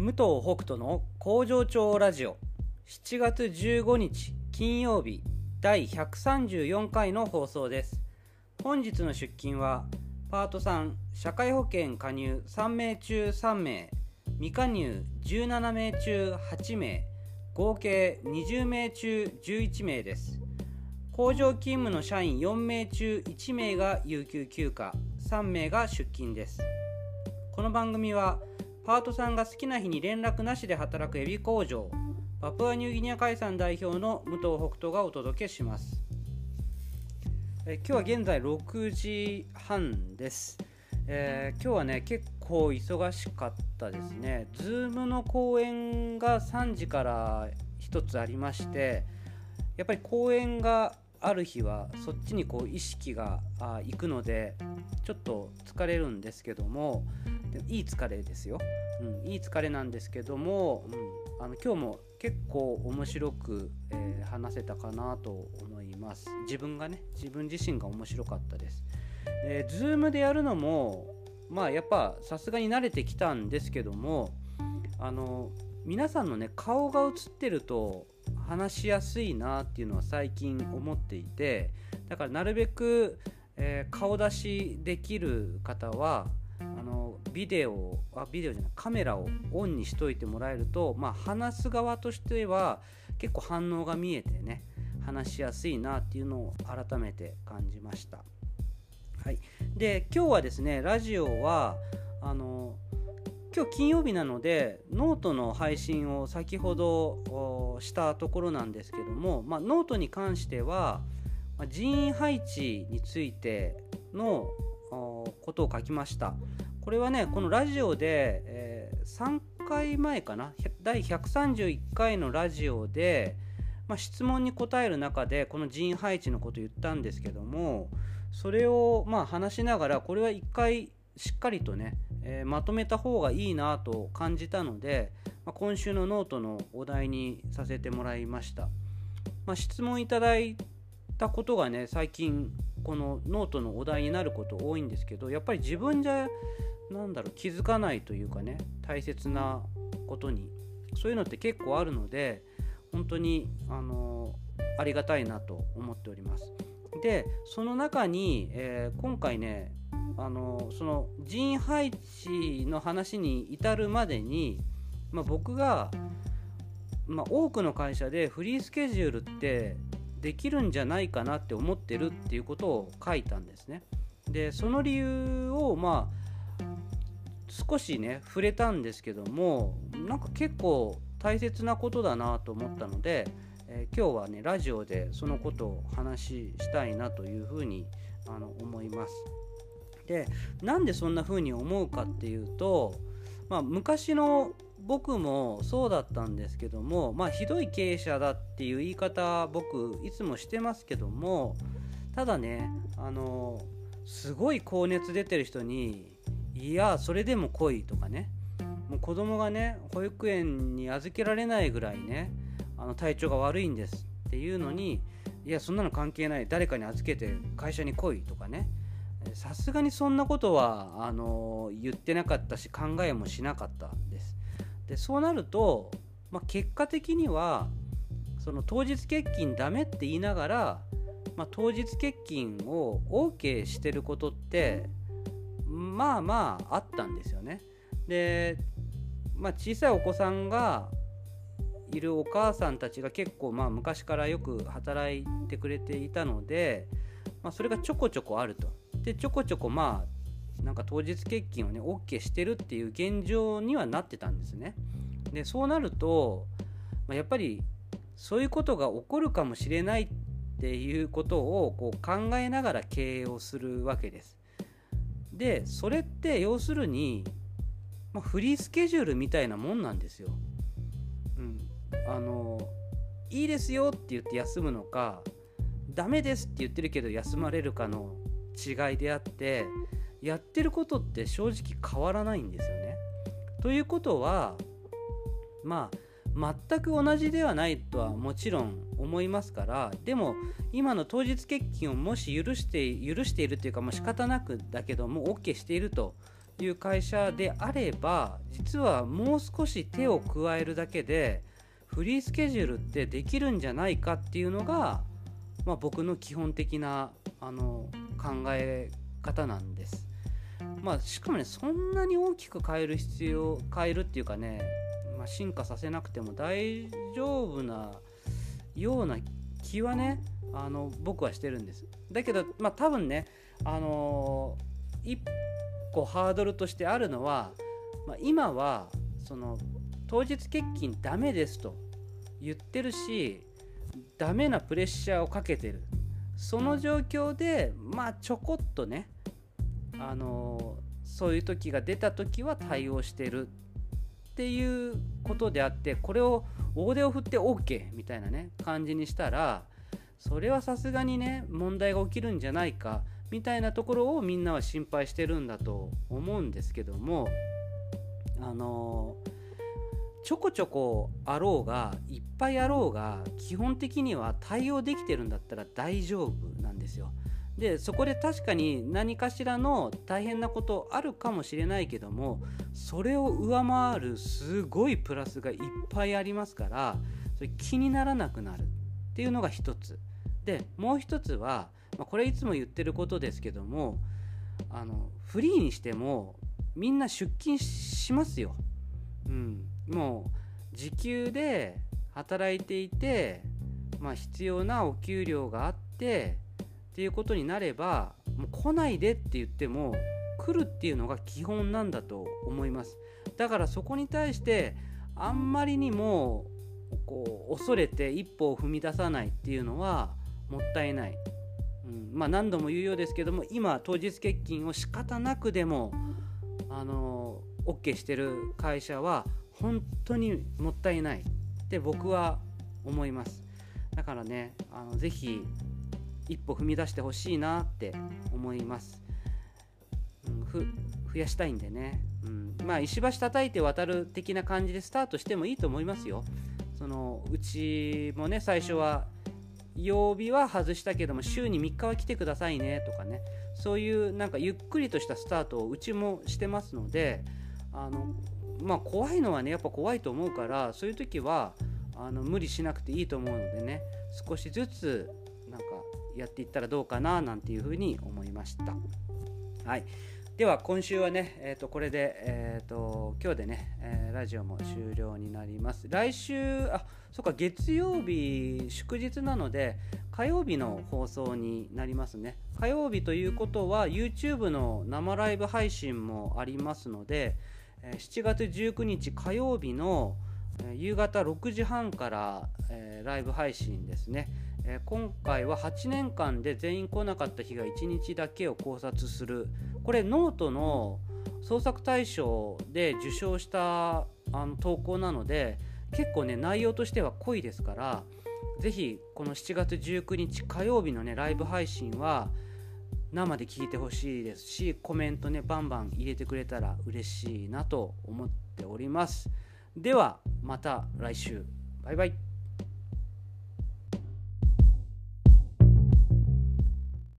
武藤北斗の工場長ラジオ。7月15日金曜日第134回の放送です。本日の出勤はパート3社会保険加入3名中3名未加入17名中8名合計20名中11名です。工場勤務の社員4名中1名が有給休暇3名が出勤です。この番組はパートさんが好きな日に連絡なしで働くエビ工場。パプアニューギニア海産代表の武藤北斗がお届けします。え今日は現在6時半です、えー、今日はね結構忙しかったですね。Zoom の講演が3時から1つありましてやっぱり講演がある日はそっちにこう意識があいくのでちょっと疲れるんですけどもいい疲れですよ、うん、いい疲れなんですけども、うん、あの今日も結構面白く、えー、話せたかなと思います。自分がね自分自身が面白かったです、えー、Zoom でやるのもまあやっぱさすがに慣れてきたんですけどもあの皆さんのね顔が映ってると話しやすいなっていうのは最近思っていてだからなるべく、えー、顔出しできる方はビデオあビデオじゃないカメラをオンにしといてもらえると、まあ、話す側としては結構反応が見えてね話しやすいなっていうのを改めて感じました。はい、で今日はですねラジオはあの今日金曜日なのでノートの配信を先ほどしたところなんですけども、まあ、ノートに関しては人員配置についてのことを書きましたこれはねこのラジオで、えー、3回前かな？第131回のラジオで、まあ、質問に答える中でこの人員配置のこと言ったんですけどもそれをまあ話しながらこれは1回しっかりとね、えー、まとめた方がいいなと感じたので、まあ、今週のノートのお題にさせてもらいました、まあ、質問いただいたことがね最近このノートのお題になること多いんですけどやっぱり自分じゃなんだろう気づかないというかね大切なことにそういうのって結構あるので本当にあのありがたいなと思っております。でその中に、えー、今回ねあのその人員配置の話に至るまでに、まあ、僕が、まあ、多くの会社でフリースケジュールってできるんじゃないかなって思ってるっていうことを書いたんですね。でその理由をまあ少しね触れたんですけどもなんか結構大切なことだなと思ったので、えー、今日はねラジオでそのことを話したいなというふうにあの思います。でなんでそんな風に思うかっていうと、まあ、昔の僕もそうだったんですけどもまあひどい経営者だっていう言い方僕いつもしてますけどもただねあのすごい高熱出てる人に「いやそれでも来い」とかねもう子供がね保育園に預けられないぐらいねあの体調が悪いんですっていうのに「いやそんなの関係ない誰かに預けて会社に来い」とかねさすがにそんなことはあの言ってなかったし考えもしなかったです。でそうなると、まあ、結果的にはその当日欠勤ダメって言いながら、まあ、当日欠勤を OK してることってまあまああったんですよね。で、まあ、小さいお子さんがいるお母さんたちが結構まあ昔からよく働いてくれていたので、まあ、それがちょこちょこあると。でちょこちょこまあなんか当日欠勤をね OK してるっていう現状にはなってたんですね。でそうなると、まあ、やっぱりそういうことが起こるかもしれないっていうことをこう考えながら経営をするわけです。でそれって要するに、まあ、フリースケジュールみたいなもんなんですよ。うん、あのいいですよって言って休むのかダメですって言ってるけど休まれるかの違いであってやってることって正直変わらないんですよね。ということはまあ全く同じではないとはもちろん思いますからでも今の当日欠勤をもし許して許しているというかもう仕方なくだけども OK しているという会社であれば実はもう少し手を加えるだけでフリースケジュールってできるんじゃないかっていうのが、まあ、僕の基本的なあの考え方なんです。まあ、しかもねそんなに大きく変える必要変えるっていうかね、まあ、進化させなくても大丈夫なような気はねあの僕はしてるんです。だけどまあ多分ねあのー、一個ハードルとしてあるのは、まあ、今はその当日欠勤ダメですと言ってるしダメなプレッシャーをかけてる。その状況でまあちょこっとねあのそういう時が出た時は対応してるっていうことであってこれを大手を振って OK みたいなね感じにしたらそれはさすがにね問題が起きるんじゃないかみたいなところをみんなは心配してるんだと思うんですけどもあのちょこちょこあろうがいっぱいあろうが基本的には対応できてるんだったら大丈夫なんですよ。でそこで確かに何かしらの大変なことあるかもしれないけどもそれを上回るすごいプラスがいっぱいありますからそれ気にならなくなるっていうのが一つでもう一つは、まあ、これいつも言ってることですけどもあのフリーにしてもみんな出勤しますよ。うん、もう時給で働いていて、まあ、必要なお給料があってっていうことになればもう来ないでって言っても来るっていうのが基本なんだと思います。だからそこに対してあんまりにもこう恐れて一歩を踏み出さないっていうのはもったいない、うん、まあ何度も言うようですけども今当日欠勤を仕方なくでもあの OK してる会社は本当にもったいないって僕は思います。だからねあのぜひ一歩踏み出してほしいなって思います、うん、ふ増やしたいんでね、うん、まあ石橋叩いて渡る的な感じでスタートしてもいいと思いますよ。そのうちもね最初は曜日は外したけども週に3日は来てくださいねとかね。そういうなんかゆっくりとしたスタートをうちもしてますのであのまあ怖いのはねやっぱ怖いと思うからそういう時はあの無理しなくていいと思うのでね少しずつやっていったらどうかななんていうふうに思いました。はい、では今週はね、えー、とこれで、えー、と今日でね、えー、ラジオも終了になります。来週、あそっか、月曜日、祝日なので、火曜日の放送になりますね。火曜日ということは、YouTube の生ライブ配信もありますので、7月19日火曜日の夕方6時半から、えー、ライブ配信ですね。え、今回は8年間で全員来なかった日が1日だけを考察する。これノートの創作大賞で受賞したあの投稿なので結構ね内容としては濃いですから是非この7月19日火曜日のねライブ配信は生で聞いてほしいですしコメントねバンバン入れてくれたら嬉しいなと思っております。ではまた来週。バイバイ。